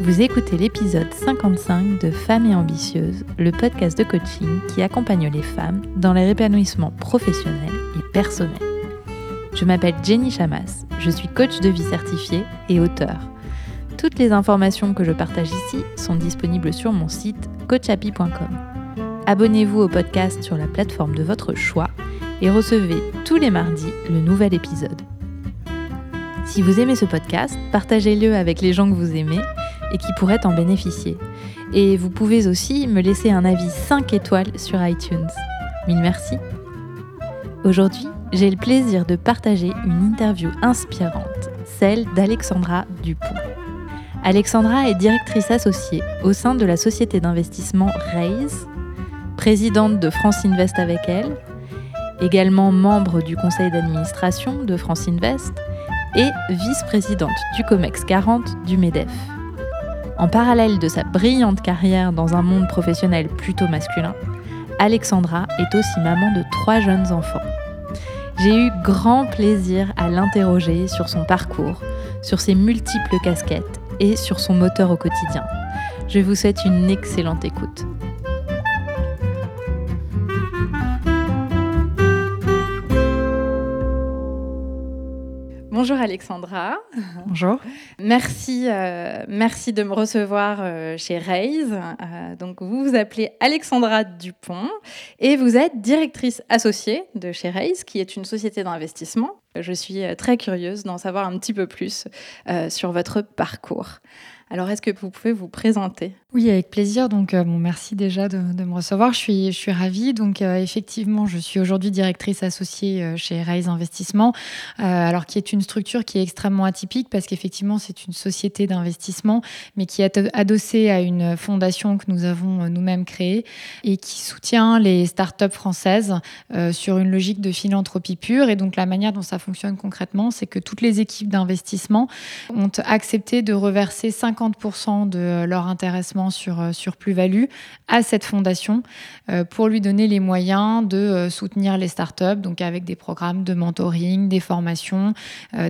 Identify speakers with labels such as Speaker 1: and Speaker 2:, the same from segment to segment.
Speaker 1: Vous écoutez l'épisode 55 de Femmes et Ambitieuses, le podcast de coaching qui accompagne les femmes dans leur épanouissement professionnel et personnel. Je m'appelle Jenny Chamas, je suis coach de vie certifiée et auteur. Toutes les informations que je partage ici sont disponibles sur mon site coachapi.com. Abonnez-vous au podcast sur la plateforme de votre choix et recevez tous les mardis le nouvel épisode. Si vous aimez ce podcast, partagez-le avec les gens que vous aimez et qui pourraient en bénéficier. Et vous pouvez aussi me laisser un avis 5 étoiles sur iTunes. Mille merci. Aujourd'hui, j'ai le plaisir de partager une interview inspirante, celle d'Alexandra Dupont. Alexandra est directrice associée au sein de la société d'investissement Raise, présidente de France Invest avec elle, également membre du conseil d'administration de France Invest et vice-présidente du COMEX 40 du MEDEF. En parallèle de sa brillante carrière dans un monde professionnel plutôt masculin, Alexandra est aussi maman de trois jeunes enfants. J'ai eu grand plaisir à l'interroger sur son parcours, sur ses multiples casquettes et sur son moteur au quotidien. Je vous souhaite une excellente écoute. Bonjour Alexandra.
Speaker 2: Bonjour.
Speaker 1: Merci, euh, merci de me recevoir euh, chez Raise. Euh, donc vous vous appelez Alexandra Dupont et vous êtes directrice associée de chez Raise, qui est une société d'investissement. Je suis très curieuse d'en savoir un petit peu plus sur votre parcours. Alors, est-ce que vous pouvez vous présenter?
Speaker 2: Oui, avec plaisir. Donc, euh, bon, merci déjà de, me recevoir. Je suis, je ravie. Donc, euh, effectivement, je suis aujourd'hui directrice associée euh, chez Raise Investissement, alors qui est une structure qui est extrêmement atypique parce qu'effectivement, c'est une société d'investissement, mais qui est adossée à une fondation que nous avons nous-mêmes créée et qui soutient les startups françaises sur une logique de philanthropie pure. Et donc, la manière dont ça fonctionne concrètement, c'est que toutes les équipes d'investissement ont accepté de reverser 5 50% de leur intéressement sur, euh, sur plus-value à cette fondation euh, pour lui donner les moyens de euh, soutenir les startups, donc avec des programmes de mentoring, des formations,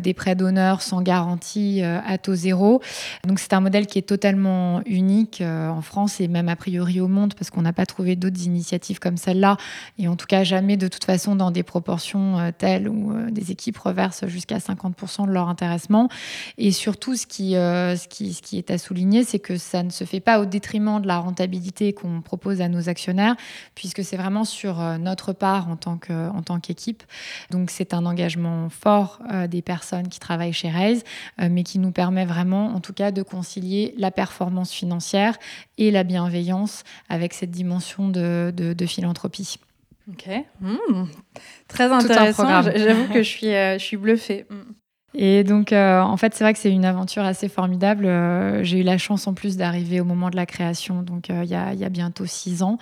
Speaker 2: des prêts d'honneur sans garantie à taux zéro. Donc c'est un modèle qui est totalement unique en France et même a priori au monde parce qu'on n'a pas trouvé d'autres initiatives comme celle-là et en tout cas jamais de toute façon dans des proportions telles où des équipes reversent jusqu'à 50% de leur intéressement. Et surtout ce qui, ce qui, ce qui est à souligner, c'est que ça ne se fait pas au détriment de la rentabilité qu'on propose à nos actionnaires, puisque c'est vraiment sur euh, notre part en tant qu'équipe. Donc c'est un engagement fort euh, des personnes qui travaillent chez Raise, euh, mais qui nous permet vraiment, en tout cas, de concilier la performance financière et la bienveillance avec cette dimension de, philanthropie.
Speaker 1: Ok, mmh. très intéressant. J'avoue que je suis, je suis bluffée. Mmh.
Speaker 2: Et donc, euh, en fait, c'est vrai que c'est une aventure assez formidable. Euh, j'ai eu la chance en plus d'arriver au moment de la création, donc euh, il y, a, bientôt six ans.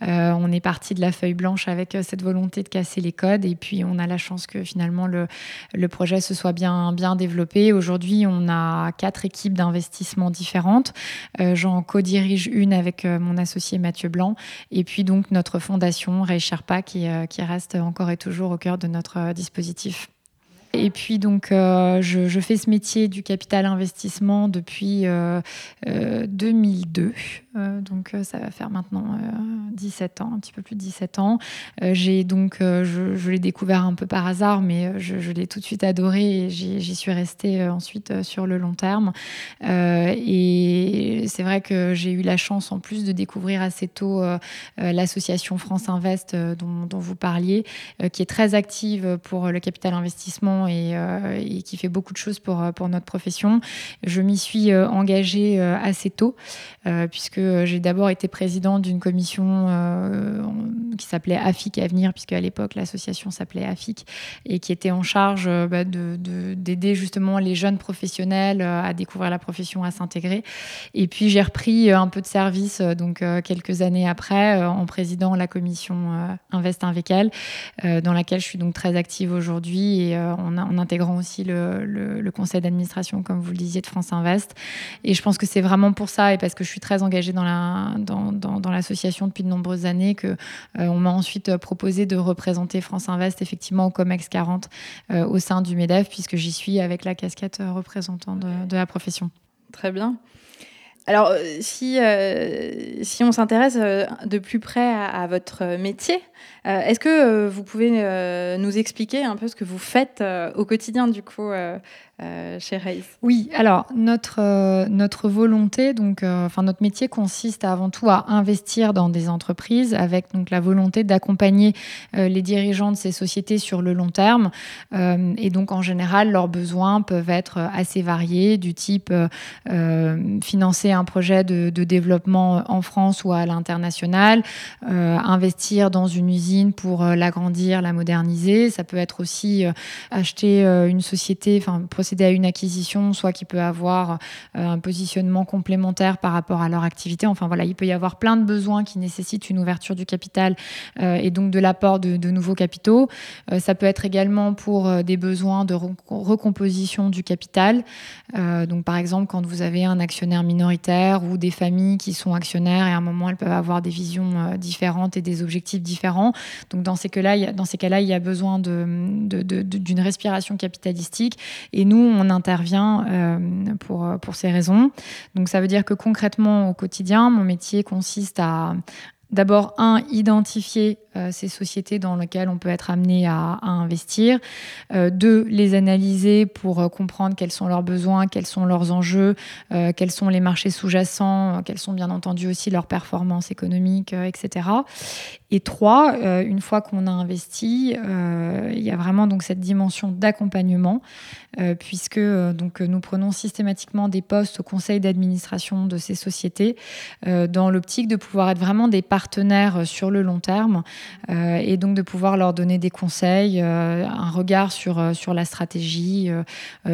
Speaker 2: on est parti de la feuille blanche avec cette volonté de casser les codes, et puis on a la chance que finalement le, le projet se soit bien, bien développé. Aujourd'hui, on a quatre équipes d'investissement différentes. J'en co-dirige une avec mon associé Mathieu Blanc, et puis donc notre fondation Ray Sherpa qui reste encore et toujours au cœur de notre dispositif. Et puis donc, euh, je, fais ce métier du capital investissement depuis 2002. Euh, euh, donc, ça va faire maintenant 17 ans, un petit peu plus de 17 ans. j'ai donc, je, l'ai découvert un peu par hasard, mais je, l'ai tout de suite adoré et j'y suis restée ensuite sur le long terme. et c'est vrai que j'ai eu la chance en plus de découvrir assez tôt l'association France Invest dont, dont, vous parliez, qui est très active pour le capital investissement euh, et, qui fait beaucoup de choses pour, euh, notre profession. Je m'y suis euh, engagée assez tôt, puisque j'ai d'abord été présidente d'une commission qui s'appelait AFIC Avenir, puisque à l'époque l'association s'appelait AFIC, et qui était en charge bah, d'aider justement les jeunes professionnels à découvrir la profession, à s'intégrer. Et puis j'ai repris un peu de service donc quelques années après en présidant la commission Invest elle, dans laquelle je suis donc très active aujourd'hui et on en, intégrant aussi le, conseil d'administration, comme vous le disiez, de France Invest. Et je pense que c'est vraiment pour ça, et parce que je suis très engagée dans, la, dans, l'association depuis de nombreuses années, qu'on euh, on m'a ensuite proposé de représenter France Invest effectivement au COMEX 40 euh, au sein du MEDEF, puisque j'y suis avec la casquette représentant de, de la profession.
Speaker 1: Très bien. Alors, si, si on s'intéresse de plus près à votre métier, est-ce que vous pouvez nous expliquer un peu ce que vous faites au quotidien, du coup, euh, chez Race?
Speaker 2: Oui, alors notre, euh, notre volonté, donc, euh, enfin notre métier consiste avant tout à investir dans des entreprises avec donc la volonté d'accompagner les dirigeants de ces sociétés sur le long terme. et donc en général, leurs besoins peuvent être assez variés, du type financer un projet de, développement en France ou à l'international, investir dans une usine pour l'agrandir, la moderniser. Ça peut être aussi acheter une société, enfin procéder à une acquisition, soit qui peut avoir euh, un positionnement complémentaire par rapport à leur activité. Enfin voilà, il peut y avoir plein de besoins qui nécessitent une ouverture du capital euh, et donc de l'apport de, nouveaux capitaux. Euh, ça peut être également pour des besoins de recomposition du capital. donc par exemple, quand vous avez un actionnaire minoritaire ou des familles qui sont actionnaires et à un moment elles peuvent avoir des visions différentes et des objectifs différents. Donc dans ces cas-là, dans ces cas-là, il y a besoin d'une de, respiration capitalistique. Et nous, nous, on intervient euh, pour, pour ces raisons. Donc ça veut dire que concrètement, au quotidien, mon métier consiste à d'abord, un, identifier euh, ces sociétés dans lesquelles on peut être amené à, investir. Euh, deux, les analyser pour euh, comprendre quels sont leurs besoins, quels sont leurs enjeux, quels sont les marchés sous-jacents, quelles sont bien entendu aussi leurs performances économiques, etc. Et trois, une fois qu'on a investi, il y a vraiment donc cette dimension d'accompagnement, puisque donc nous prenons systématiquement des postes au conseil d'administration de ces sociétés, dans l'optique de pouvoir être vraiment des partenaires sur le long terme euh, et donc de pouvoir leur donner des conseils, euh, un regard sur, euh, sur la stratégie.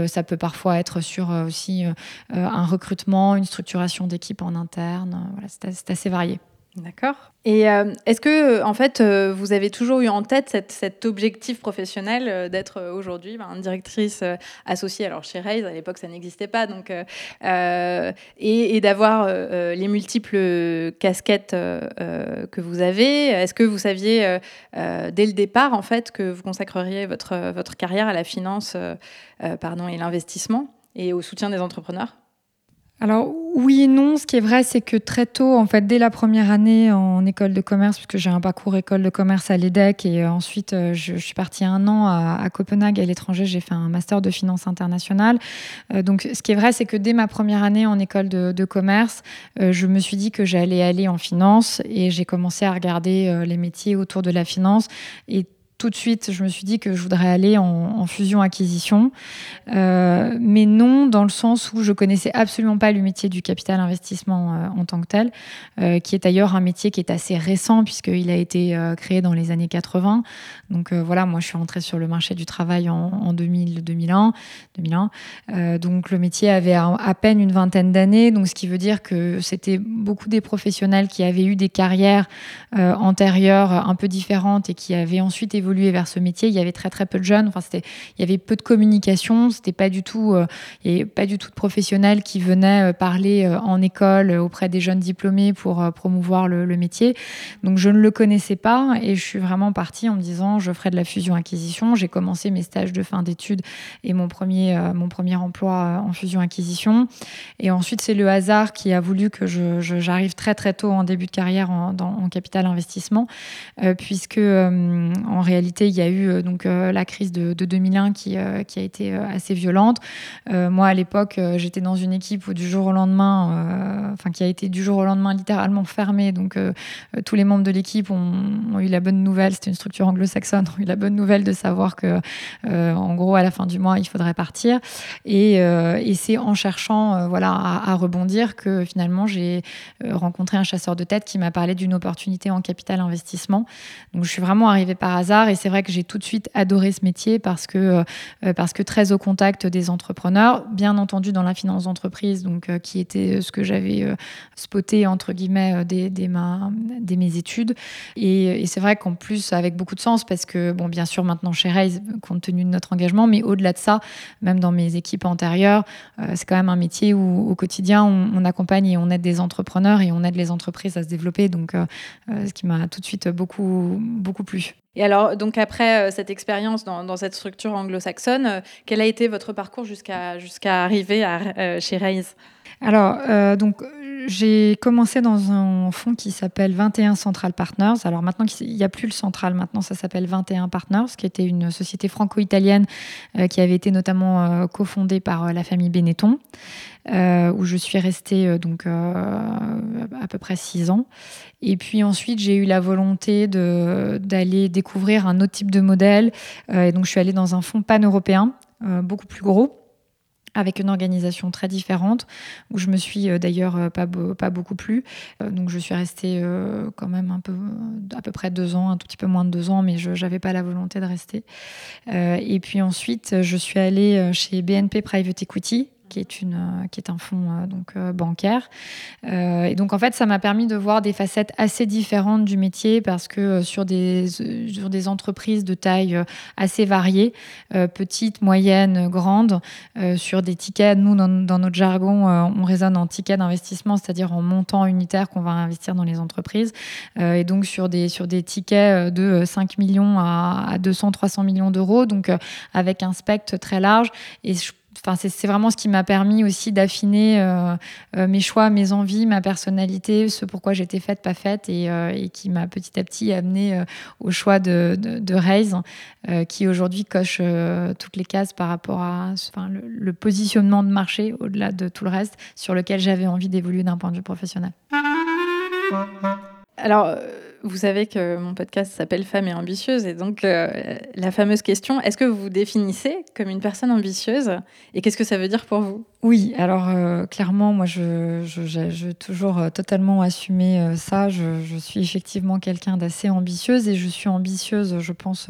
Speaker 2: ça peut parfois être sur aussi un recrutement, une structuration d'équipe en interne. Voilà, c'est assez varié.
Speaker 1: D'accord. Et euh, est-ce que, en fait, euh, vous avez toujours eu en tête cet objectif professionnel euh, d'être aujourd'hui ben, directrice associée? Alors chez Raise, à l'époque, ça n'existait pas, donc et, d'avoir les multiples casquettes que vous avez. Est-ce que vous saviez dès le départ, en fait, que vous consacreriez votre votre carrière à la finance, pardon, et l'investissement et au soutien des entrepreneurs?
Speaker 2: Alors oui et non. Ce qui est vrai, c'est que très tôt, en fait, dès la première année en école de commerce, puisque j'ai un parcours école de commerce à l'EDEC et euh, ensuite euh, je, suis partie un an à, Copenhague à l'étranger, j'ai fait un master de finance internationale. Euh, donc ce qui est vrai, c'est que dès ma première année en école de, de commerce, je me suis dit que j'allais aller en finance et j'ai commencé à regarder les métiers autour de la finance et tout de suite, je me suis dit que je voudrais aller en, fusion-acquisition. Euh, mais non, dans le sens où je connaissais absolument pas le métier du capital investissement euh, en tant que tel, euh, qui est d'ailleurs un métier qui est assez récent puisqu'il a été créé dans les années 80. Donc voilà, moi je suis rentrée sur le marché du travail en, 2000, 2001. 2001. donc le métier avait à, peine une vingtaine d'années, donc ce qui veut dire que c'était beaucoup des professionnels qui avaient eu des carrières antérieures un peu différentes et qui avaient ensuite évolué vers ce métier, il y avait très très peu de jeunes. Enfin, c'était, il y avait peu de communication. C'était pas du tout, euh, avait pas du tout de professionnels qui venaient euh, parler euh, en école auprès des jeunes diplômés pour promouvoir le, métier. Donc je ne le connaissais pas et je suis vraiment partie en me disant je ferai de la fusion acquisition. J'ai commencé mes stages de fin d'études et mon premier mon premier emploi en fusion acquisition. Et ensuite c'est le hasard qui a voulu que j'arrive très très tôt en début de carrière en capital investissement puisque en réalité il y a eu euh, donc euh, la crise de, 2001 qui, euh, qui, a été assez violente. moi, à l'époque, j'étais dans une équipe où du jour au lendemain, enfin qui a été du jour au lendemain littéralement fermée. Donc tous les membres de l'équipe ont, eu la bonne nouvelle. C'était une structure anglo-saxonne. Ont eu la bonne nouvelle de savoir que, en gros, à la fin du mois, il faudrait partir. Et, c'est en cherchant, voilà, à, à, rebondir que finalement j'ai rencontré un chasseur de tête qui m'a parlé d'une opportunité en capital investissement. Donc je suis vraiment arrivée par hasard et c'est vrai que j'ai tout de suite adoré ce métier parce que, euh, parce que très au contact des entrepreneurs, bien entendu dans la finance d'entreprise, donc euh, qui était ce que j'avais euh, spoté entre guillemets dès, dès, mes études. Et, c'est vrai qu'en plus, avec beaucoup de sens, parce que, bon, bien sûr, maintenant chez Raise, compte tenu de notre engagement, mais au-delà de ça, même dans mes équipes antérieures, c'est quand même un métier où au quotidien, on, on, accompagne et on aide des entrepreneurs et on aide les entreprises à se développer. Donc, ce qui m'a tout de suite beaucoup, beaucoup plu.
Speaker 1: Et alors, donc après cette expérience dans, cette structure anglo-saxonne, quel a été votre parcours jusqu'à jusqu'à arriver à, chez Raise?
Speaker 2: Alors, donc j'ai commencé dans un fonds qui s'appelle 21 Central Partners. Alors maintenant, il n'y a plus le Central, maintenant ça s'appelle 21 Partners, qui était une société franco-italienne euh, qui avait été notamment euh, cofondée par euh, la famille Benetton, où je suis restée donc à peu près six ans. Et puis ensuite, j'ai eu la volonté d'aller découvrir un autre type de modèle. et donc je suis allée dans un fonds pan-européen, beaucoup plus gros avec une organisation très différente, où je me suis euh, d'ailleurs euh, pas, pas beaucoup plu. Euh, donc je suis restée quand même un peu, à peu près deux ans, un tout petit peu moins de deux ans, mais je n'avais pas la volonté de rester. et puis ensuite, je suis allée chez BNP Private Equity, qui est, une, euh, qui est un fonds euh, donc, euh, bancaire. et donc, en fait, ça m'a permis de voir des facettes assez différentes du métier parce que sur des, sur des entreprises de taille assez variée, petites, moyennes, grandes, sur des tickets, nous, dans, notre jargon, on raisonne en tickets d'investissement, c'est-à-dire en montant unitaire qu'on va investir dans les entreprises. et donc, sur des, sur des tickets de 5 millions à, à 200, 300 millions d'euros, donc avec un spectre très large. Et je Enfin, c'est vraiment ce qui m'a permis aussi d'affiner euh, euh, mes choix, mes envies, ma personnalité, ce pourquoi j'étais faite, pas faite, et, euh, qui m'a petit à petit amené au choix de, de, Raise, qui aujourd'hui coche toutes les cases par rapport à le, le, positionnement de marché, au-delà de tout le reste, sur lequel j'avais envie d'évoluer d'un point de vue professionnel.
Speaker 1: Alors, vous savez que mon podcast s'appelle Femme et ambitieuse, et donc euh, la fameuse question est-ce que vous vous définissez comme une personne ambitieuse Et qu'est-ce que ça veut dire pour vous?
Speaker 2: Oui, alors euh, clairement, moi, je, toujours euh, totalement assumé ça. Je, suis effectivement quelqu'un d'assez ambitieuse, et je suis ambitieuse, je pense,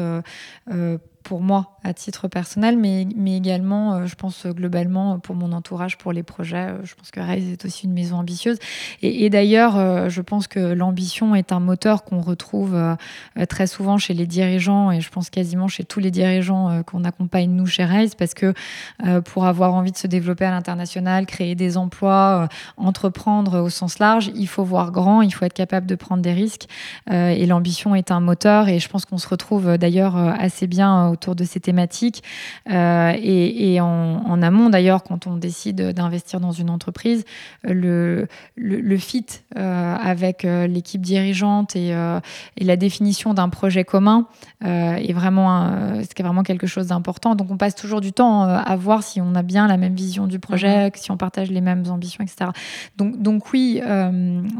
Speaker 2: pour moi à titre personnel, mais, mais également, euh, je pense globalement pour mon entourage, pour les projets. Euh, je pense que Raise est aussi une maison ambitieuse. Et, d'ailleurs, euh, je pense que l'ambition est un moteur qu'on retrouve très souvent chez les dirigeants et je pense quasiment chez tous les dirigeants qu'on accompagne nous chez Raise, parce que pour avoir envie de se développer à l'international, créer des emplois, entreprendre au sens large, il faut voir grand, il faut être capable de prendre des risques. et l'ambition est un moteur et je pense qu'on se retrouve d'ailleurs assez bien autour de ces thématiques. Euh, et, en, amont, d'ailleurs, quand on décide d'investir dans une entreprise, le, le, fit euh, avec euh, l'équipe dirigeante et, et, la définition d'un projet commun est vraiment, c'est vraiment quelque chose d'important. Donc, on passe toujours du temps à voir si on a bien la même vision du projet, mm-hmm. si on partage les mêmes ambitions, etc. Donc, donc oui,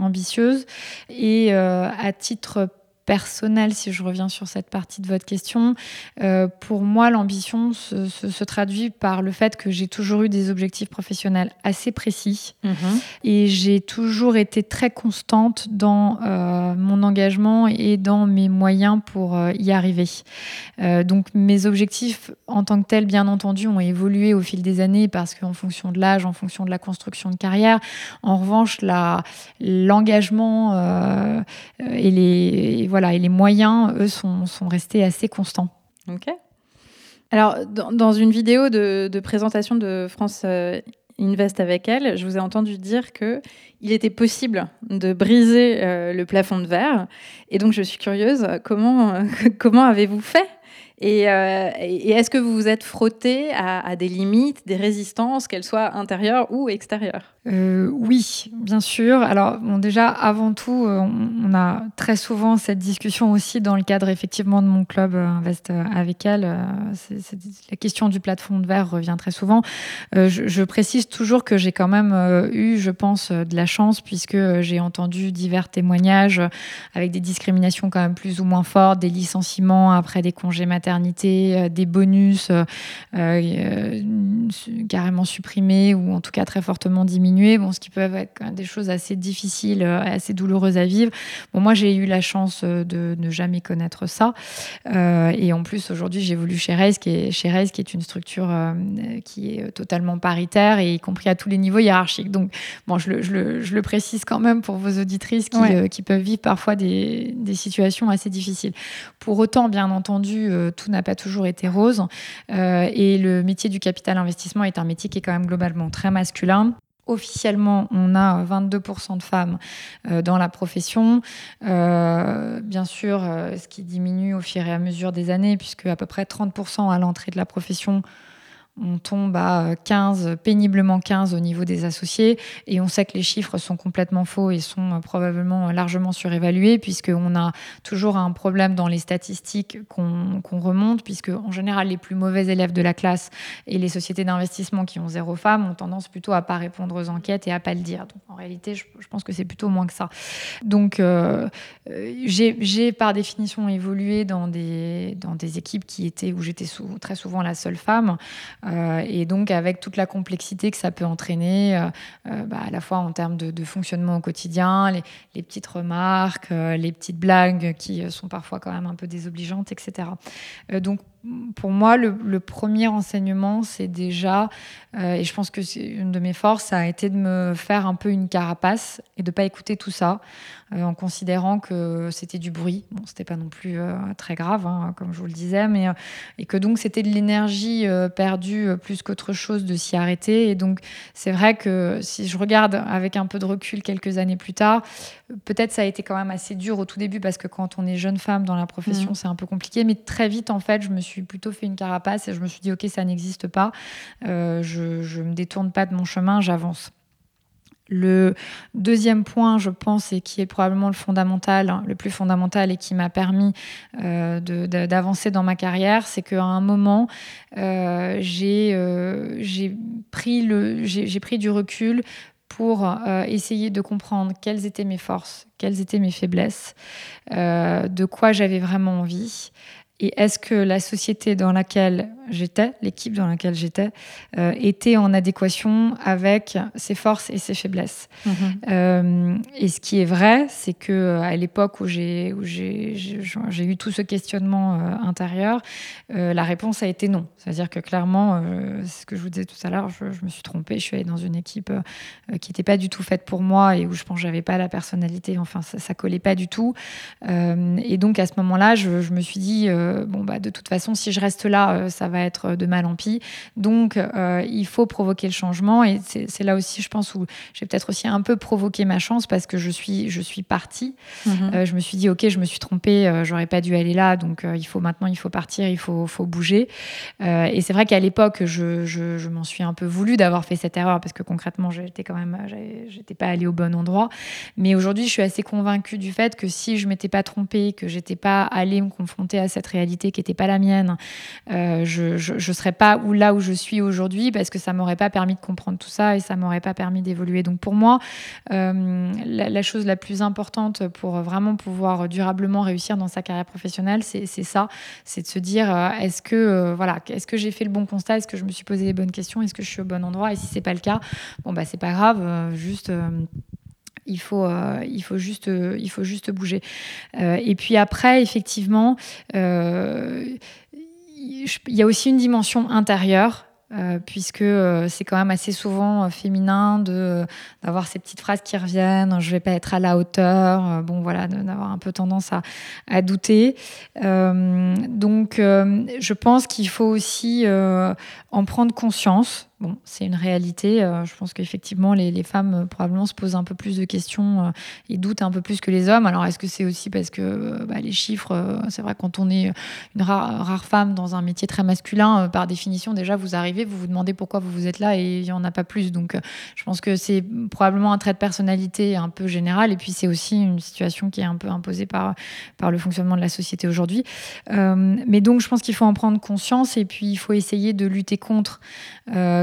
Speaker 2: ambitieuse. Et à titre personnel, si je reviens sur cette partie de votre question, euh, pour moi, l'ambition se, traduit par le fait que j'ai toujours eu des objectifs professionnels assez précis mhm. et j'ai toujours été très constante dans euh, mon engagement et dans mes moyens pour euh, y arriver. donc mes objectifs en tant que tels, bien entendu, ont évolué au fil des années parce qu'en fonction de l'âge, en fonction de la construction de carrière, en revanche, l'engagement et les voilà, et les moyens, eux, sont, sont restés assez constants.
Speaker 1: Ok. Alors, dans, une vidéo de, présentation de France euh, Invest avec elle, je vous ai entendu dire que il était possible de briser euh, le plafond de verre. Et donc, je suis curieuse, comment, comment avez-vous fait? Euh, et, est-ce que vous vous êtes frotté à, des limites, des résistances, qu'elles soient intérieures ou extérieures?
Speaker 2: Euh, Oui, bien sûr. Alors déjà, avant tout, euh, on, a très souvent cette discussion aussi dans le cadre effectivement de mon club Invest avec elle. la question du plafond de verre revient très souvent. Je, précise toujours que j'ai quand même eu, je pense, de la chance puisque j'ai entendu divers témoignages avec des discriminations quand même plus ou moins fortes, des licenciements après des congés maternels euh, des bonus euh, euh, carrément supprimés ou en tout cas très fortement diminués, bon, ce qui peut être des choses assez difficiles, assez douloureuses à vivre. Bon, moi, j'ai eu la chance de ne jamais connaître ça. et en plus, aujourd'hui, j'ai voulu chez Reis, qui est, chez qui est une structure qui est totalement paritaire et y compris à tous les niveaux hiérarchiques. Donc, bon, je le, je le, je le précise quand même pour vos auditrices qui, qui peuvent vivre parfois des, des, situations assez difficiles. Pour autant, bien entendu, tout n'a pas toujours été rose. Euh, et le métier du capital investissement est un métier qui est quand même globalement très masculin. Officiellement, on a 22% de femmes dans la profession. bien sûr, ce qui diminue au fur et à mesure des années, puisque à peu près 30% à l'entrée de la profession on tombe à 15, péniblement 15 au niveau des associés, et on sait que les chiffres sont complètement faux et sont euh, probablement largement surévalués, puisqu'on a toujours un problème dans les statistiques qu'on remonte, puisque en général, les plus mauvais élèves de la classe et les sociétés d'investissement qui ont zéro femme ont tendance plutôt à pas répondre aux enquêtes et à pas le dire. Donc en réalité, je, pense que c'est plutôt moins que ça. Donc euh, euh, j'ai par définition évolué dans des, dans des équipes qui étaient où j'étais très souvent la seule femme. Euh, et donc avec toute la complexité que ça peut entraîner, euh, euh, bah, à la fois en termes de, fonctionnement au quotidien, les, petites remarques, les petites blagues qui sont parfois quand même un peu désobligeantes, etc. donc pour moi, le, premier enseignement, c'est déjà, et je pense que c'est une de mes forces, ça a été de me faire un peu une carapace et de pas écouter tout ça. Euh, en considérant que c'était du bruit. Bon, c'était pas non plus euh, très grave, hein, comme je vous le disais, mais euh, et que donc c'était de l'énergie perdue plus qu'autre chose de s'y arrêter. Et donc c'est vrai que si je regarde avec un peu de recul quelques années plus tard, peut-être ça a été quand même assez dur au tout début parce que quand on est jeune femme dans la profession, mmh. c'est un peu compliqué. Mais très vite, en fait, je me suis plutôt fait une carapace et je me suis dit ok, ça n'existe pas. je, je me détourne pas de mon chemin, j'avance. Le deuxième point, je pense, et qui est probablement le hein, plus fondamental et qui m'a permis euh, d'avancer dans ma carrière, c'est qu'à un moment, euh, euh, j'ai pris, du recul pour essayer de comprendre quelles étaient mes forces, quelles étaient mes faiblesses, de quoi j'avais vraiment envie. Et est-ce que la société dans laquelle j'étais, l'équipe dans laquelle j'étais, euh, était en adéquation avec ses forces et ses faiblesses. Mhm. Euh, et ce qui est vrai, c'est que euh, à l'époque où j'ai eu tout ce questionnement intérieur, la réponse a été non. C'est-à-dire que clairement, c'est ce que je vous disais tout à l'heure, je, me suis trompée. Je suis allée dans une équipe qui n'était pas du tout faite pour moi et où je pense que j'avais pas la personnalité. Enfin, ça, ça collait pas du tout. et donc à ce moment-là, je, je, me suis dit bon bah de toute façon, si je reste là, ça va être de mal en pis. Donc, euh, il faut provoquer le changement. Et c'est là aussi, je pense, où j'ai peut-être aussi un peu provoqué ma chance parce que je suis, je suis partie. Mhm. Euh, je me suis dit, OK, je me suis trompée, euh, j'aurais pas dû aller là. Donc, il faut maintenant, il faut partir, il faut, faut bouger. et c'est vrai qu'à l'époque, je, je, m'en suis un peu voulu d'avoir fait cette erreur parce que concrètement, j'étais quand même, j'étais pas allée au bon endroit. Mais aujourd'hui, je suis assez convaincue du fait que si je m'étais pas trompée, que j'étais pas allée me confronter à cette réalité qui n'était pas la mienne, je, je ne serais pas où, là où je suis aujourd'hui parce que ça m'aurait pas permis de comprendre tout ça et ça m'aurait pas permis d'évoluer. Donc pour moi, euh, la, chose la plus importante pour vraiment pouvoir durablement réussir dans sa carrière professionnelle, c'est ça, c'est de se dire euh, est-ce que euh, voilà, est-ce que j'ai fait le bon constat, est-ce que je me suis posé les bonnes questions, est-ce que je suis au bon endroit? Et si c'est pas le cas, bon bah c'est pas grave, juste il faut, il, faut juste, il faut juste bouger. et puis après, effectivement, il y a aussi une dimension intérieure euh, puisque euh, c'est quand même assez souvent euh, féminin de d'avoir ces petites phrases qui reviennent je vais pas être à la hauteur bon voilà d'avoir un peu tendance à, à douter donc je pense qu'il faut aussi en prendre conscience Bon, c'est une réalité. Euh, je pense qu'effectivement, les, femmes euh, probablement se posent un peu plus de questions euh, et doutent un peu plus que les hommes. Alors, est-ce que c'est aussi parce que bah, les chiffres, c'est vrai, quand on est une rare, rare, femme dans un métier très masculin, par définition, déjà, vous arrivez, vous vous demandez pourquoi vous vous êtes là et il n'y en a pas plus. Donc, je pense que c'est probablement un trait de personnalité un peu général. Et puis, c'est aussi une situation qui est un peu imposée par, par le fonctionnement de la société aujourd'hui. mais donc, je pense qu'il faut en prendre conscience et puis il faut essayer de lutter contre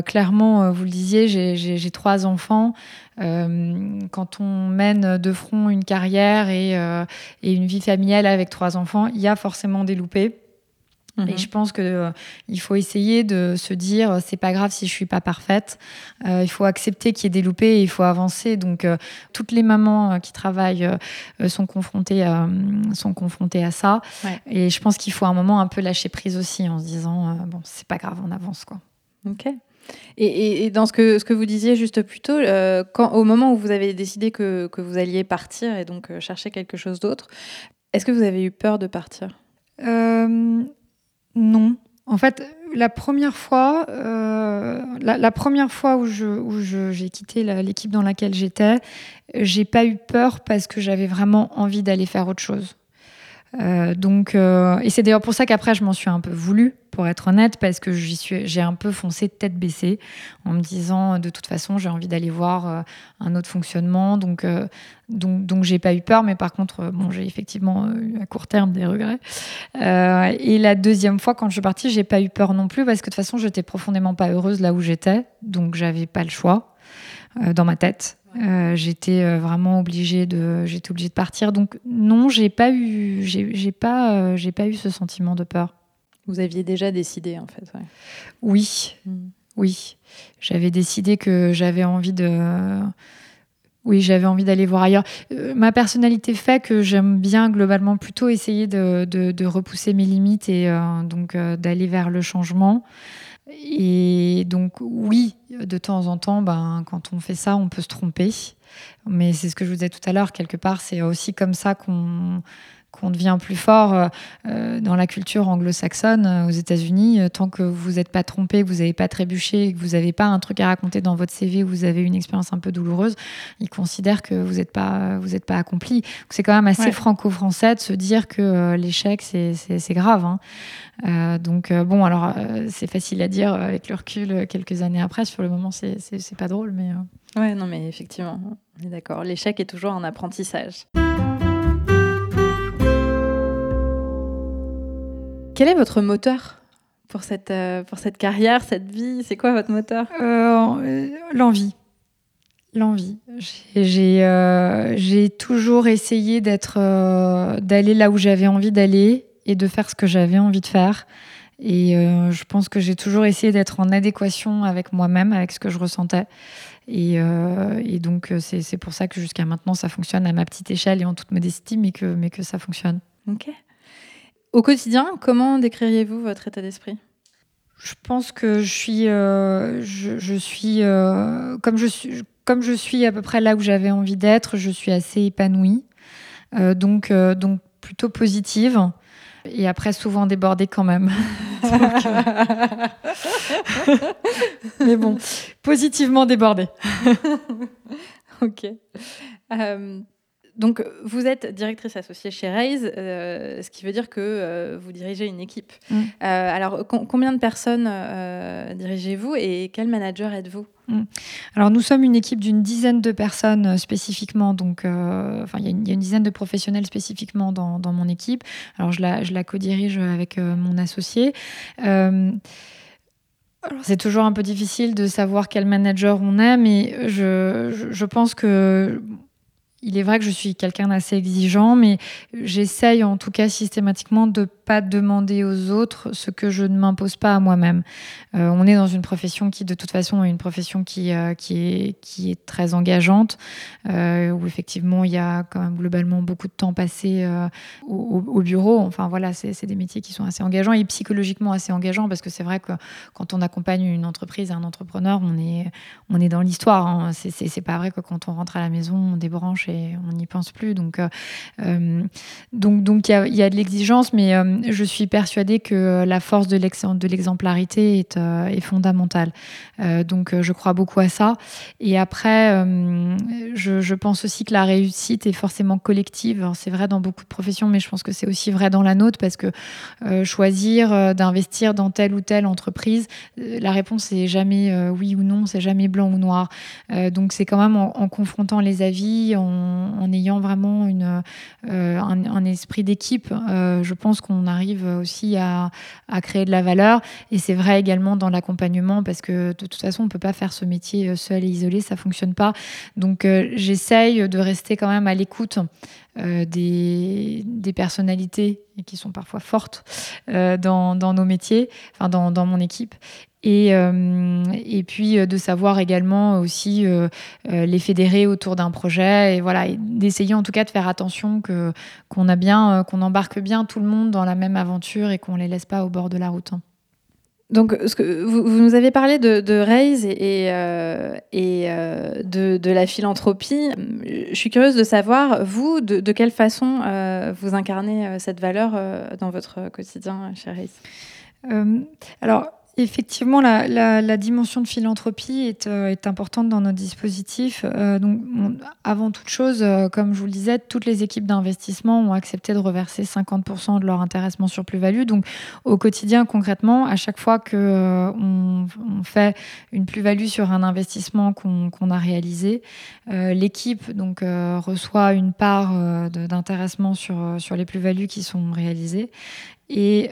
Speaker 2: clairement, euh, vous le disiez, j'ai trois enfants. Euh, quand on mène de front une carrière euh, et, une vie familiale avec trois enfants, il y a forcément des loupés. Et mhm. je pense que il faut essayer de se dire c'est pas grave si je suis pas parfaite. il faut accepter qu'il y ait des loupés et il faut avancer. Donc toutes les mamans qui travaillent sont confrontées sont confrontées à ça. Et je pense qu'il faut un moment un peu lâcher prise aussi en se disant bon c'est pas grave on avance quoi.
Speaker 1: Ok. Et, dans ce que, ce que vous disiez juste plus tôt, euh, quand, au moment où vous avez décidé que, que vous alliez partir et donc euh, chercher quelque chose d'autre, est-ce que vous avez eu peur de partir?
Speaker 2: Euh, Non. En fait, la première fois, la, première fois où je, où j'ai quitté l'équipe dans laquelle j'étais, j'ai pas eu peur parce que j'avais vraiment envie d'aller faire autre chose. Euh, donc, euh, et c'est d'ailleurs pour ça qu'après je m'en suis un peu voulu, pour être honnête, parce que j'y suis, j'ai un peu foncé tête baissée en me disant de toute façon j'ai envie d'aller voir euh, un autre fonctionnement, donc donc donc j'ai pas eu peur, mais par contre bon j'ai effectivement eu à court terme des regrets. et la deuxième fois quand je suis partie, j'ai pas eu peur non plus parce que de toute façon j'étais profondément pas heureuse là où j'étais, donc j'avais pas le choix dans ma tête. Euh, j'étais euh, vraiment obligée de, j'étais obligée de partir. Donc non, j'ai pas eu, j'ai pas, euh, j'ai pas eu ce sentiment de peur.
Speaker 1: Vous aviez déjà décidé en fait.
Speaker 2: Oui, hmm. oui, j'avais décidé que j'avais envie de, oui, j'avais envie d'aller voir ailleurs. ma personnalité fait que j'aime bien globalement plutôt essayer de, de, de repousser mes limites et donc d'aller vers le changement. Et donc oui, de temps en temps, ben, quand on fait ça, on peut se tromper. Mais c'est ce que je vous disais tout à l'heure, quelque part, c'est aussi comme ça qu'on qu'on devient plus fort euh, euh, dans la culture anglo-saxonne euh, aux États-Unis. tant que vous n'êtes pas trompé, que vous n'avez pas trébuché, que vous n'avez pas un truc à raconter dans votre CV où vous avez une expérience un peu douloureuse, ils considèrent que vous n'êtes pas, vous pas accompli. C'est quand même assez franco-français de se dire que l'échec, c'est grave. Hein. donc bon, alors c'est facile à dire avec le recul quelques années après. Sur le moment, c'est pas drôle, mais.
Speaker 1: Ouais, non, mais effectivement, on est d'accord. L'échec est toujours un apprentissage. Quel est votre moteur pour cette, euh, pour cette carrière, cette vie? C'est quoi votre moteur?
Speaker 2: Euh, L'envie. L'envie. J'ai euh, toujours essayé d'être, d'aller là où j'avais envie d'aller et de faire ce que j'avais envie de faire. Et je pense que j'ai toujours essayé d'être en adéquation avec moi-même, avec ce que je ressentais. Et, et donc, c'est pour ça que jusqu'à maintenant, ça fonctionne à ma petite échelle et en toute modestie, mais que, mais que ça fonctionne.
Speaker 1: Ok. Au quotidien, comment décririez-vous votre état d'esprit?
Speaker 2: Je pense que je suis, euh, je, suis euh, comme je suis, comme je suis à peu près là où j'avais envie d'être. Je suis assez épanouie, euh, donc donc plutôt positive. Et après, souvent débordée quand même. Mais bon, positivement débordée.
Speaker 1: ok. Donc, vous êtes directrice associée chez Raise, euh, ce qui veut dire que euh, vous dirigez une équipe. Mm. Euh, alors, combien de personnes dirigez-vous et quel manager êtes-vous? Mm.
Speaker 2: Alors, nous sommes une équipe d'une dizaine de personnes spécifiquement. Donc, enfin, il y, a une dizaine de professionnels spécifiquement dans, mon équipe. Alors, je la, je la co-dirige avec mon associé. c'est toujours un peu difficile de savoir quel manager on est, mais je, je pense que il est vrai que je suis quelqu'un d'assez exigeant, mais j'essaye en tout cas systématiquement de pas demander aux autres ce que je ne m'impose pas à moi-même. Euh, on est dans une profession qui, de toute façon, est une profession qui, euh, qui, est, qui est très engageante, euh, où effectivement, il y a quand même globalement beaucoup de temps passé au, bureau. Enfin, voilà, c'est des métiers qui sont assez engageants et psychologiquement assez engageants, parce que c'est vrai que quand on accompagne une entreprise, un entrepreneur, on est, on est dans l'histoire. Hein. C'est pas vrai que quand on rentre à la maison, on débranche et on n'y pense plus. Donc, donc, donc il y a, de l'exigence, mais je suis persuadée que la force de l'exemplarité est, euh, fondamentale. Euh, donc, euh, je crois beaucoup à ça. Et après, je, pense aussi que la réussite est forcément collective. C'est vrai dans beaucoup de professions, mais je pense que c'est aussi vrai dans la nôtre parce que choisir d'investir dans telle ou telle entreprise, la réponse est jamais oui ou non, c'est jamais blanc ou noir. donc, c'est quand même en, confrontant les avis, en, ayant vraiment une, un, esprit d'équipe, je pense qu'on arrive aussi à, créer de la valeur. Et c'est vrai également dans l'accompagnement, parce que de toute façon, on ne peut pas faire ce métier euh, seul et isolé, ça ne fonctionne pas. Donc euh, j'essaye de rester quand même à l'écoute euh, des, personnalités qui sont parfois fortes dans, nos métiers, enfin dans mon équipe, et, euh, et puis euh, de savoir également aussi euh, les fédérer autour d'un projet et voilà d'essayer en tout cas de faire attention que qu'on a bien qu'on embarque bien tout le monde dans la même aventure et qu'on les laisse pas au bord de la route. Hein.
Speaker 1: Donc, ce que vous, nous avez parlé de, de Raise et, et de, de, la philanthropie. Je suis curieuse de savoir, vous, de, de quelle façon vous incarnez cette valeur dans votre quotidien chez Raise?
Speaker 2: Alors, Effectivement, la, dimension de philanthropie est, euh, importante dans notre dispositif. Euh, donc, avant toute chose, euh, comme je vous le disais, toutes les équipes d'investissement ont accepté de reverser 50% de leur intéressement sur plus-value. Donc, au quotidien, concrètement, à chaque fois qu'on on fait une plus-value sur un investissement qu'on a réalisé, l'équipe donc reçoit une part d'intéressement sur, sur les plus-values qui sont réalisées. Et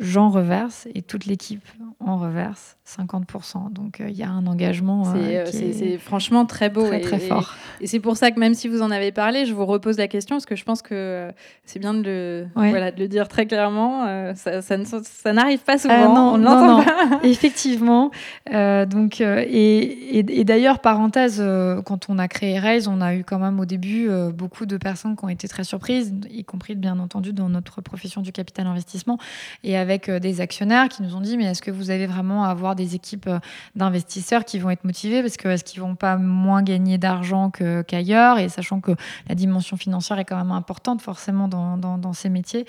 Speaker 2: j'en reverse et toute l'équipe en reverse 50%. Donc euh, il y a un engagement.
Speaker 1: Euh, c'est franchement très beau
Speaker 2: très, et très fort.
Speaker 1: Et, c'est pour ça que même si vous en avez parlé, je vous repose la question parce que je pense que euh, c'est bien de le, voilà, de le dire très clairement. ça, ça, n'arrive pas souvent. Ah on ne l'entend pas.
Speaker 2: Effectivement. donc et, et, d'ailleurs parenthèse, quand on a créé Raise, on a eu quand même au début beaucoup de personnes qui ont été très surprises, y compris bien entendu dans notre profession du capital investissement et avec des actionnaires qui nous ont dit mais est-ce que vous avez vraiment à avoir des équipes euh, d'investisseurs qui vont être motivés parce que est-ce qu'ils vont pas moins gagner d'argent qu'ailleurs? Et sachant que la dimension financière est quand même importante forcément dans, dans, ces métiers.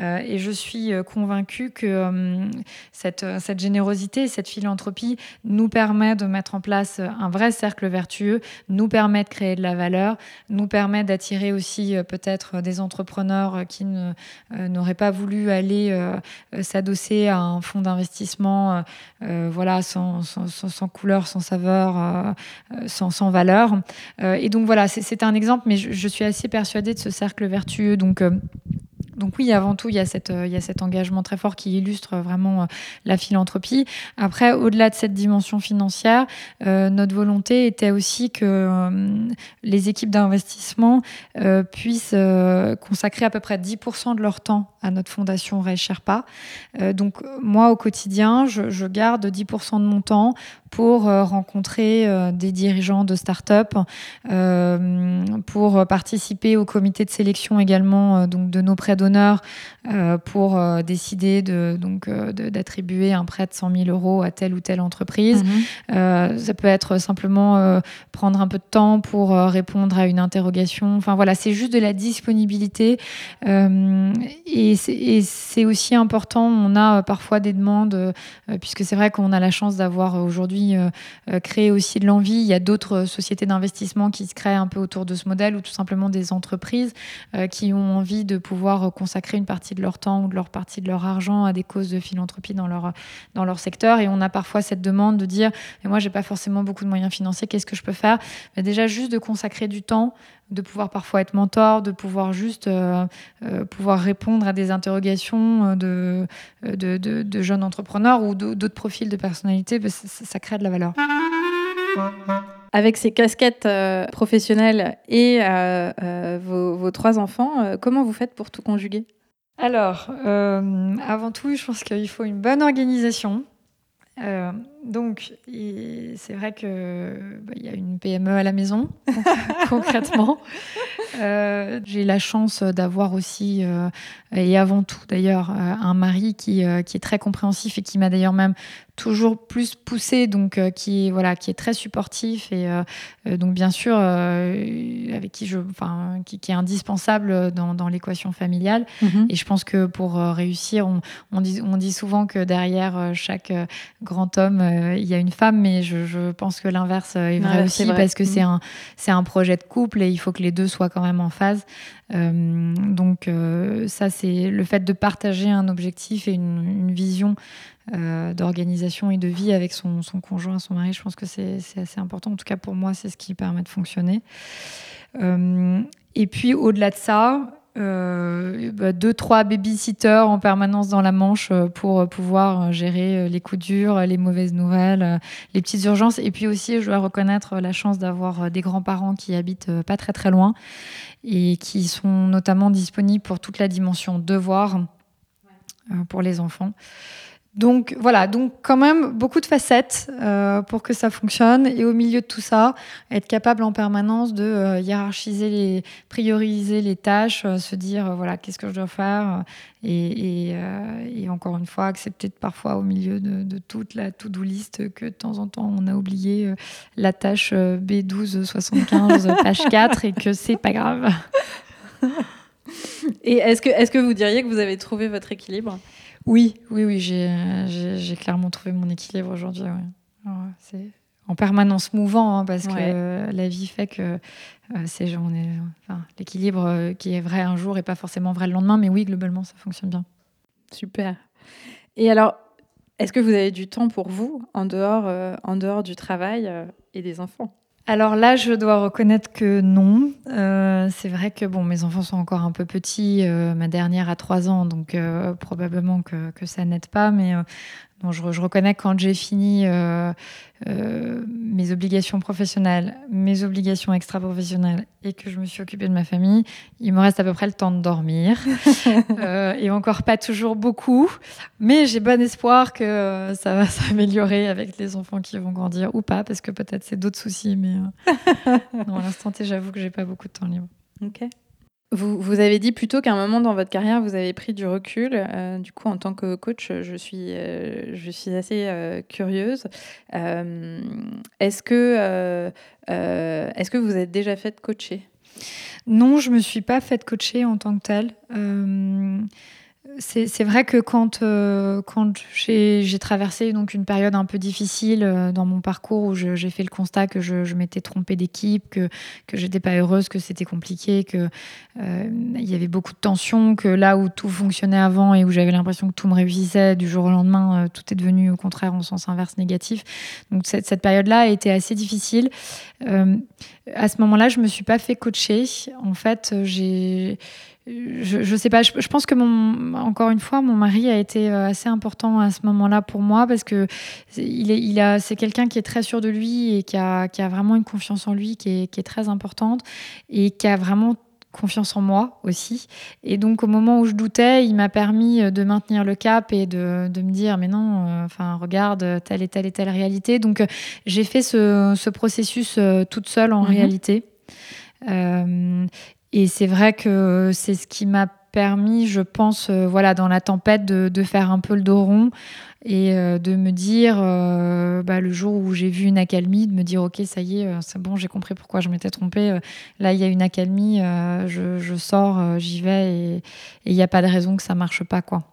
Speaker 2: Euh, et je suis euh, convaincue que cette, cette générosité, cette philanthropie nous permet de mettre en place un vrai cercle vertueux, nous permet de créer de la valeur, nous permet d'attirer aussi peut-être des entrepreneurs qui n'auraient pas voulu aller s'adosser à un fonds d'investissement voilà, sans, couleur, sans saveur, euh, euh, sans, valeur. Euh, et donc voilà, c'est un exemple, mais je, je, suis assez persuadée de ce cercle vertueux. Donc donc oui, avant tout, il y, a cette, a cet engagement très fort qui illustre vraiment euh, la philanthropie. Après, au-delà de cette dimension financière, euh, notre volonté était aussi que euh, les équipes d'investissement puissent consacrer à peu près 10% de leur temps à notre fondation Ray Sherpa. donc moi, au quotidien, je, je garde 10% de mon temps pour rencontrer des dirigeants de start-up, pour participer au comité de sélection également donc de nos prêts d'honneur euh, pour euh, décider de, donc, euh, d'attribuer un prêt de 100 000 euros à telle ou telle entreprise. Mhm. ça peut être simplement prendre un peu de temps pour répondre à une interrogation. Enfin voilà, c'est juste de la disponibilité. et, c'est, aussi important, on a parfois des demandes, puisque c'est vrai qu'on a la chance d'avoir aujourd'hui créé aussi de l'envie. Il y a d'autres sociétés d'investissement qui se créent un peu autour de ce modèle ou tout simplement des entreprises qui ont envie de pouvoir consacrer une partie de leur temps ou de leur partie de leur argent à des causes de philanthropie dans leur, dans leur secteur. Et on a parfois cette demande de dire, mais moi, j'ai pas forcément beaucoup de moyens financiers, qu'est-ce que je peux faire? Mais Déjà, juste de consacrer du temps, de pouvoir parfois être mentor, de pouvoir juste euh, euh, pouvoir répondre à des interrogations de, de, de, jeunes entrepreneurs ou d'autres profils de personnalité, bah, ça, crée de la valeur.
Speaker 1: Avec ces casquettes euh, professionnelles et euh, euh, vos, trois enfants, comment vous faites pour tout conjuguer?
Speaker 2: Alors, avant tout, je pense qu'il faut une bonne organisation. Donc, c'est vrai qu'il bah, y a une PME à la maison, concrètement. J'ai la chance d'avoir aussi, et avant tout d'ailleurs, un mari qui, qui, est très compréhensif et qui m'a d'ailleurs même toujours plus poussé, donc euh, qui est voilà, qui est très supportif et euh, euh, donc bien sûr avec qui je, enfin, qui, est indispensable dans, dans l'équation familiale. Mhm. Et je pense que pour réussir, on, on, dit, on dit souvent que derrière chaque grand homme, il y a une femme, mais je, je pense que l'inverse est vrai aussi parce que c'est mhm. un, un projet de couple et il faut que les deux soient quand même en phase. donc ça, c'est le fait de partager un objectif et une, une vision euh, d'organisation et de vie avec son, conjoint, son mari. Je pense que c'est assez important. En tout cas, pour moi, c'est ce qui permet de fonctionner. Euh, et puis, au-delà de ça, euh, bah, deux, trois babysitters en permanence dans la Manche pour pouvoir gérer les coups durs, les mauvaises nouvelles, les petites urgences. Et puis aussi, je dois reconnaître la chance d'avoir des grands-parents qui habitent pas très très loin et qui sont notamment disponibles pour toute la dimension devoir pour les enfants. Donc voilà, donc quand même beaucoup de facettes euh, pour que ça fonctionne. Et au milieu de tout ça, être capable en permanence de euh, hiérarchiser, les, prioriser les tâches, euh, se dire voilà qu'est-ce que je dois faire. Et, encore une fois, accepter de, parfois au milieu de, toute la to-do list que de temps en temps on a oublié la tâche B1275 page 4 et que c'est pas grave.
Speaker 1: Et est-ce que, est -ce que vous diriez que vous avez trouvé votre équilibre?
Speaker 2: Oui, oui, oui, j'ai clairement trouvé mon équilibre aujourd'hui. c'est en permanence mouvant hein, parce que la vie fait que c'est enfin, l'équilibre qui est vrai un jour et pas forcément vrai le lendemain, mais oui, globalement, ça fonctionne bien.
Speaker 1: Super. Et alors, est-ce que vous avez du temps pour vous en dehors, en dehors du travail et des enfants?
Speaker 2: Alors là, je dois reconnaître que non. Euh, c'est vrai que bon, mes enfants sont encore un peu petits. Euh, ma dernière a trois ans, donc euh, probablement que, que ça n'aide pas. Mais je, reconnais que quand j'ai fini euh, euh, mes obligations professionnelles, mes obligations extra-professionnelles et que je me suis occupée de ma famille, il me reste à peu près le temps de dormir. Euh, et encore pas toujours beaucoup. Mais j'ai bon espoir que ça va s'améliorer avec les enfants qui vont grandir ou pas, parce que peut-être c'est d'autres soucis. Mais non, à l'instant T, j'avoue que j'ai pas beaucoup de temps libre.
Speaker 1: Ok. Vous, vous, avez dit plutôt qu'à un moment dans votre carrière, vous avez pris du recul. Euh, du coup, en tant que coach, je suis, euh, je suis assez euh, curieuse. est-ce que, est-ce que vous êtes déjà fait coacher?
Speaker 2: Non, je me suis pas fait coacher en tant que telle c'est vrai que quand, euh, quand j'ai traversé donc une période un peu difficile euh, dans mon parcours où j'ai fait le constat que je, m'étais trompée d'équipe, que, que j'étais pas heureuse, que c'était compliqué, que euh, il y avait beaucoup de tensions, que là où tout fonctionnait avant et où j'avais l'impression que tout me réussissait, du jour au lendemain, tout est devenu au contraire en sens inverse négatif. Donc cette, cette période-là a été assez difficile. à ce moment-là, je me suis pas fait coacher. En fait, j'ai je, je sais pas, je, pense que mon, encore une fois, mon mari a été euh, assez important à ce moment-là pour moi parce que il est, il a, c'est quelqu'un qui est très sûr de lui et qui a, qui a vraiment une confiance en lui qui est, qui est très importante et qui a vraiment confiance en moi aussi. Et donc, au moment où je doutais, il m'a permis euh, de maintenir le cap et de, de me dire, mais non, euh, enfin, regarde telle et telle et telle réalité. Donc, j'ai fait ce, ce, processus toute seule en mhm. réalité. Euh, et c'est vrai que c'est ce qui m'a permis, je pense, euh, voilà, dans la tempête, de, faire un peu le dos rond et euh, de me dire, euh, bah, le jour où j'ai vu une accalmie, de me dire, ok, ça y est, c'est bon, j'ai compris pourquoi je m'étais trompée. là, il y a une accalmie, je, je, sors, j'y vais et il n'y a pas de raison que ça marche pas, quoi.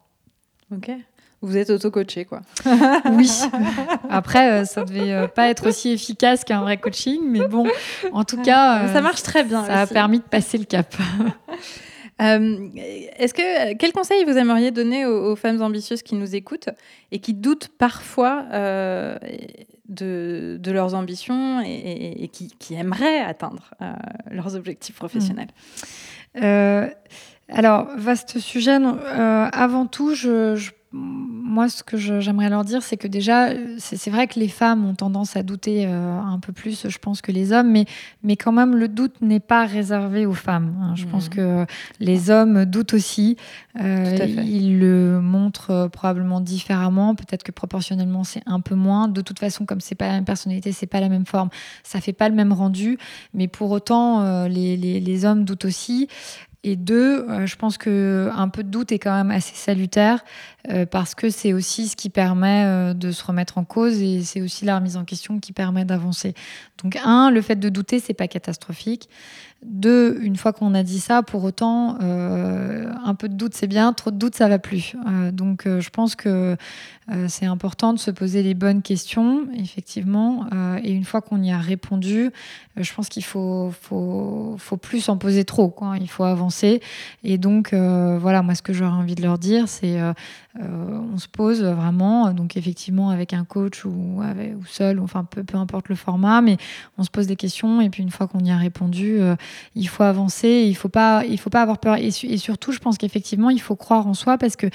Speaker 1: Ok. Vous êtes auto-coaché, quoi.
Speaker 2: oui. Après, euh, ça devait euh, pas être aussi efficace qu'un vrai coaching, mais bon, en tout cas,
Speaker 1: ça marche très bien.
Speaker 2: Ça a permis de passer le cap.
Speaker 1: Euh, est-ce que quel conseil vous aimeriez donner aux, femmes ambitieuses qui nous écoutent et qui doutent parfois de, de, leurs ambitions et, qui, qui, aimeraient atteindre leurs objectifs professionnels?
Speaker 2: Alors, vaste sujet. avant tout, je, je moi, ce que j'aimerais leur dire, c'est que déjà, c'est vrai que les femmes ont tendance à douter euh, un peu plus, je pense, que les hommes, mais, mais quand même, le doute n'est pas réservé aux femmes. Hein. Je pense mmh. que les hommes doutent aussi. Euh, ils le montrent euh, probablement différemment. Peut-être que proportionnellement, c'est un peu moins. De toute façon, comme c'est pas la même personnalité, c'est pas la même forme, ça fait pas le même rendu. Mais pour autant, les, les, les hommes doutent aussi. Et deux, euh, je pense que un peu de doute est quand même assez salutaire euh, parce que c'est aussi ce qui permet euh, de se remettre en cause et c'est aussi la remise en question qui permet d'avancer. Donc un, le fait de douter, c'est pas catastrophique. Deux, une fois qu'on a dit ça, pour autant, un peu de doute c'est bien, trop de doute ça va plus. donc je pense que c'est important de se poser les bonnes questions, effectivement. et une fois qu'on y a répondu, je pense qu'il faut, faut, plus en poser trop. Quoi. Il faut avancer. Et donc, euh, voilà, moi, ce que j'aurais envie de leur dire, c'est euh, euh, on se pose vraiment, donc effectivement avec un coach ou, seul, enfin peu, importe le format, mais on se pose des questions et puis une fois qu'on y a répondu, il faut avancer. Il faut pas, il faut pas avoir peur. Et, et surtout, je pense qu'effectivement, il faut croire en soi parce que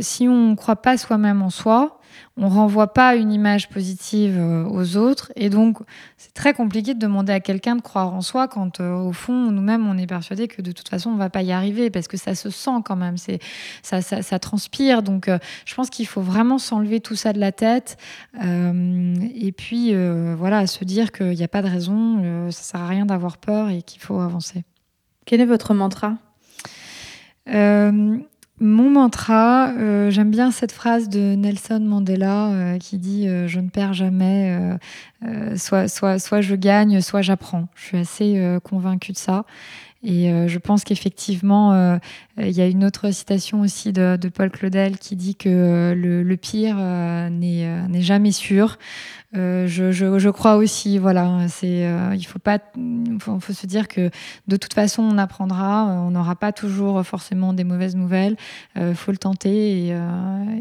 Speaker 2: si on ne croit pas soi-même en soi, on renvoie pas une image positive euh, aux autres. Et donc, c'est très compliqué de demander à quelqu'un de croire en soi quand, euh, au fond, nous-mêmes, on est persuadé que de toute façon, on va pas y arriver parce que ça se sent quand même, c'est ça, ça, transpire. Donc, euh, je pense qu'il faut vraiment s'enlever tout ça de la tête et puis, voilà, se dire qu'il n'y a pas de raison, ça sert à rien d'avoir peur et qu'il faut avancer.
Speaker 1: Quel est votre mantra?
Speaker 2: Mon mantra, euh, j'aime bien cette phrase de Nelson Mandela euh, qui dit euh, Je ne perds jamais, soit, soit, soit je gagne, soit j'apprends. Je suis assez convaincue de ça. Et je pense qu'effectivement, il y a une autre citation aussi de, Paul Claudel qui dit que le, pire n'est jamais sûr. Je, crois aussi, voilà, c'est, il faut pas, faut, faut, se dire que de toute façon on apprendra, on n'aura pas toujours forcément des mauvaises nouvelles. Il faut le tenter et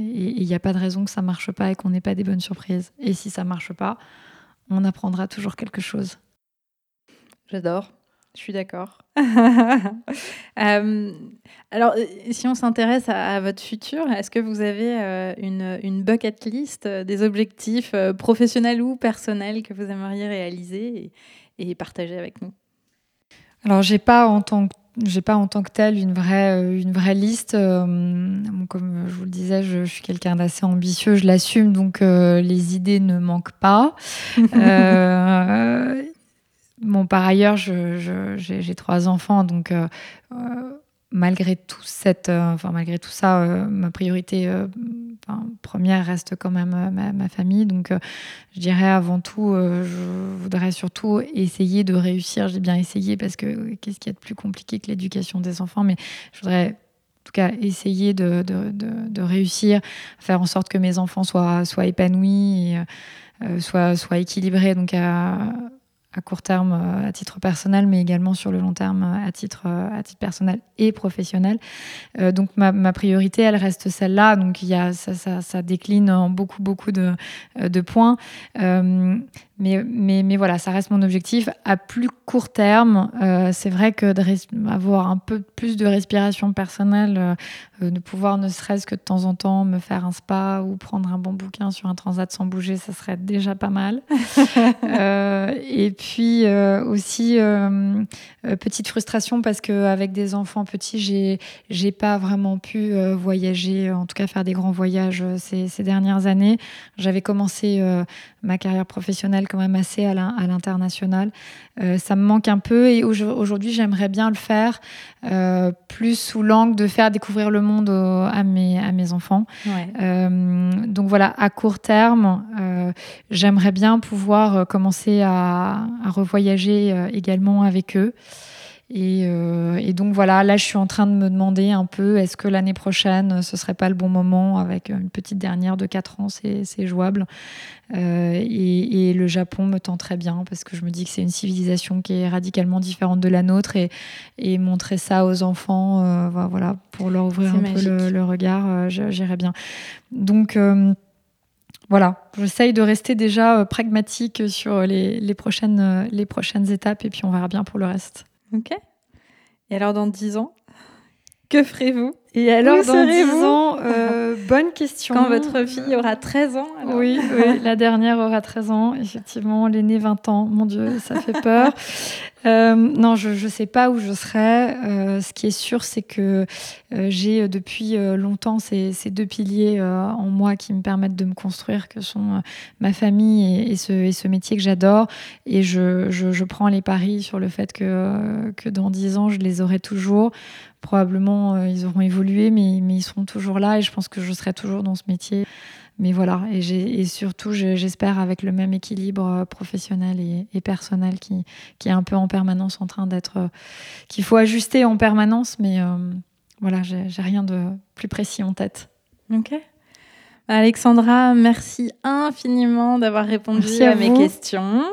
Speaker 2: il n'y a pas de raison que ça marche pas et qu'on n'ait pas des bonnes surprises. Et si ça marche pas, on apprendra toujours quelque chose.
Speaker 1: J'adore. Je suis d'accord. Euh, alors, euh, si on s'intéresse à, votre futur, est-ce que vous avez euh, une, bucket list des objectifs professionnels ou personnels que vous aimeriez réaliser et, et partager avec nous?
Speaker 2: Alors, j'ai pas en tant que j'ai pas en tant que telle une vraie, une vraie liste. comme je vous le disais, je, suis quelqu'un d'assez ambitieux, je l'assume, donc les idées ne manquent pas. Bon, par ailleurs, j'ai trois enfants, donc euh, euh, malgré tout cette, euh, enfin malgré tout ça, ma priorité première reste quand même ma, famille. Donc, je dirais avant tout, je voudrais surtout essayer de réussir. J'ai bien essayé parce que qu'est-ce qu'il y a de plus compliqué que l'éducation des enfants, mais je voudrais en tout cas essayer de, de, de, réussir, faire en sorte que mes enfants soient, soient épanouis, et, soient, soient équilibrés. Donc, à court terme euh, à titre personnel, mais également sur le long terme euh, à titre, euh, à titre personnel et professionnel. donc ma, ma, priorité, elle reste celle-là. Donc il y a, ça, ça, décline en beaucoup, beaucoup de, de points. Mais, mais, mais, voilà, ça reste mon objectif. À plus court terme, euh, c'est vrai que d'avoir un peu plus de respiration personnelle, euh, euh, de pouvoir ne serait-ce que de temps en temps me faire un spa ou prendre un bon bouquin sur un transat sans bouger, ça serait déjà pas mal. et puis aussi, petite frustration parce qu'avec des enfants petits, j'ai, j'ai pas vraiment pu voyager, en tout cas faire des grands voyages ces, ces dernières années. J'avais commencé ma carrière professionnelle quand même assez à l'international. Euh, ça me manque un peu et aujourd'hui j'aimerais bien le faire euh, plus sous l'angle de faire découvrir le monde à, mes, à mes enfants. Euh, donc voilà, à court terme, j'aimerais bien pouvoir commencer à, à revoyager également avec eux. Euh, et, donc voilà, là je suis en train de me demander un peu, est-ce que l'année prochaine ce serait pas le bon moment avec une petite dernière de 4 ans, c'est jouable. Euh, et, le Japon me tend très bien parce que je me dis que c'est une civilisation qui est radicalement différente de la nôtre et, et montrer ça aux enfants, euh, voilà, pour leur ouvrir un peu le, regard, j'irais bien. Donc voilà, j'essaye de rester déjà pragmatique sur les, les, prochaines, les prochaines étapes et puis on verra bien pour le reste.
Speaker 1: Ok. Et alors, dans 10 ans, que ferez-vous?
Speaker 2: Et alors, dans 10 ans, euh, bonne question.
Speaker 1: Quand votre fille aura 13 ans
Speaker 2: oui, oui, la dernière aura 13 ans. Effectivement, l'aînée 20 ans. Mon Dieu, ça fait peur. Euh, non, je ne sais pas où je serai. Euh, ce qui est sûr, c'est que j'ai depuis longtemps ces, deux piliers en moi qui me permettent de me construire, que sont ma famille et, ce, métier que j'adore. Et je, prends les paris sur le fait que, dans 10 ans, je les aurai toujours probablement euh, ils auront évolué, mais, mais, ils seront toujours là et je pense que je serai toujours dans ce métier. Mais voilà, et, et surtout, j'espère avec le même équilibre euh, professionnel et, personnel qui, qui, est un peu en permanence en train d'être. Euh, qu'il faut ajuster en permanence, mais voilà, j'ai rien de plus précis en tête.
Speaker 1: Ok. Alexandra, merci infiniment d'avoir répondu à, mes questions.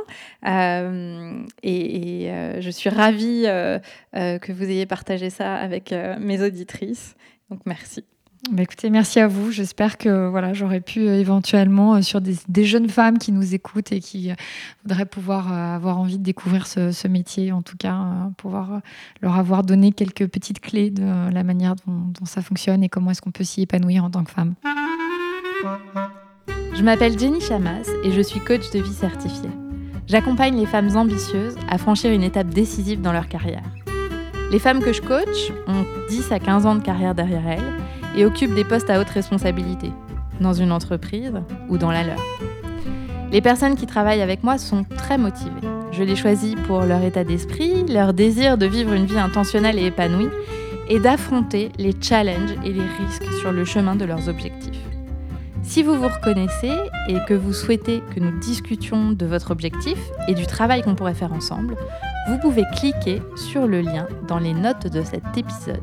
Speaker 1: Euh, et, euh, je suis ravie euh, que vous ayez partagé ça avec mes auditrices. Donc merci.
Speaker 2: Bah écoutez, merci à vous. J'espère que voilà, j'aurais pu éventuellement, sur des, jeunes femmes qui nous écoutent et qui voudraient pouvoir avoir envie de découvrir ce, métier, en tout cas, pouvoir leur avoir donné quelques petites clés de la manière dont, dont ça fonctionne et comment est-ce qu'on peut s'y épanouir en tant que femme.
Speaker 1: Je m'appelle Jenny Chamas et je suis coach de vie certifiée. J'accompagne les femmes ambitieuses à franchir une étape décisive dans leur carrière. Les femmes que je coach ont 10 à 15 ans de carrière derrière elles et occupent des postes à haute responsabilité, dans une entreprise ou dans la leur. Les personnes qui travaillent avec moi sont très motivées. Je les choisis pour leur état d'esprit, leur désir de vivre une vie intentionnelle et épanouie, et d'affronter les challenges et les risques sur le chemin de leurs objectifs. Si vous vous reconnaissez et que vous souhaitez que nous discutions de votre objectif et du travail qu'on pourrait faire ensemble, vous pouvez cliquer sur le lien dans les notes de cet épisode.